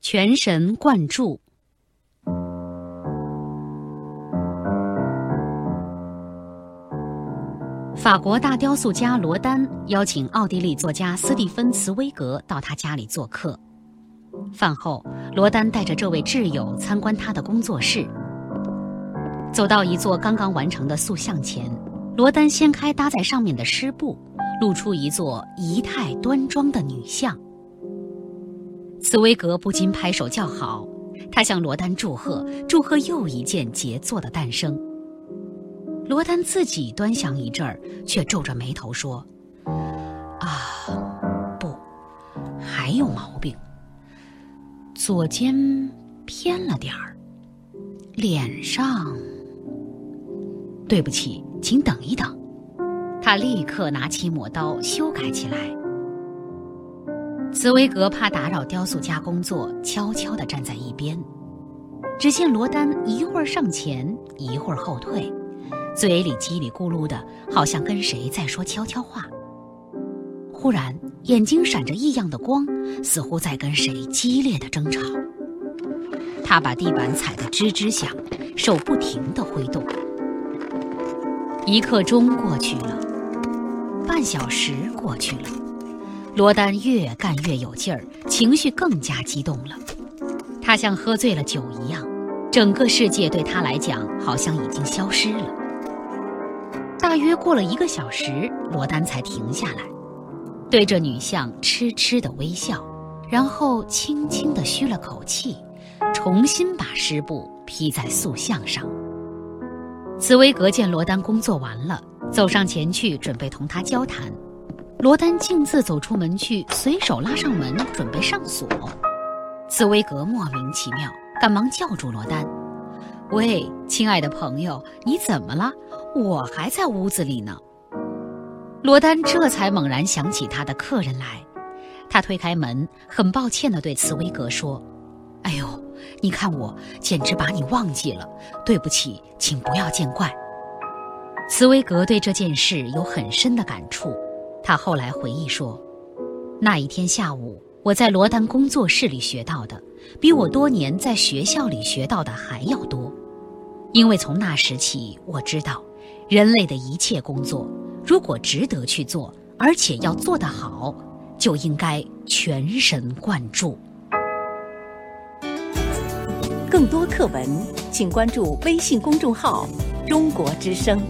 全神贯注。法国大雕塑家罗丹邀请奥地利作家斯蒂芬·茨威格到他家里做客。饭后，罗丹带着这位挚友参观他的工作室。走到一座刚刚完成的塑像前，罗丹掀开搭在上面的湿布，露出一座仪态端庄的女像。茨威格不禁拍手叫好，他向罗丹祝贺，祝贺又一件杰作的诞生。罗丹自己端详一阵儿，却皱着眉头说：“啊，不，还有毛病。左肩偏了点儿，脸上……对不起，请等一等。”他立刻拿起抹刀修改起来。茨威格怕打扰雕塑家工作，悄悄地站在一边。只见罗丹一会儿上前，一会儿后退。嘴里叽里咕噜的，好像跟谁在说悄悄话。忽然，眼睛闪着异样的光，似乎在跟谁激烈的争吵。他把地板踩得吱吱响，手不停地挥动。一刻钟过去了，半小时过去了，罗丹越干越有劲儿，情绪更加激动了。他像喝醉了酒一样，整个世界对他来讲好像已经消失了。大约过了一个小时，罗丹才停下来，对着女像痴痴的微笑，然后轻轻地吁了口气，重新把湿布披在塑像上。茨威格见罗丹工作完了，走上前去准备同他交谈。罗丹径自走出门去，随手拉上门准备上锁。茨威格莫名其妙，赶忙叫住罗丹：“喂，亲爱的朋友，你怎么了？”我还在屋子里呢。罗丹这才猛然想起他的客人来，他推开门，很抱歉地对茨威格说：“哎呦，你看我简直把你忘记了，对不起，请不要见怪。”茨威格对这件事有很深的感触，他后来回忆说：“那一天下午，我在罗丹工作室里学到的，比我多年在学校里学到的还要多，因为从那时起，我知道。”人类的一切工作，如果值得去做，而且要做得好，就应该全神贯注。更多课文，请关注微信公众号“中国之声”。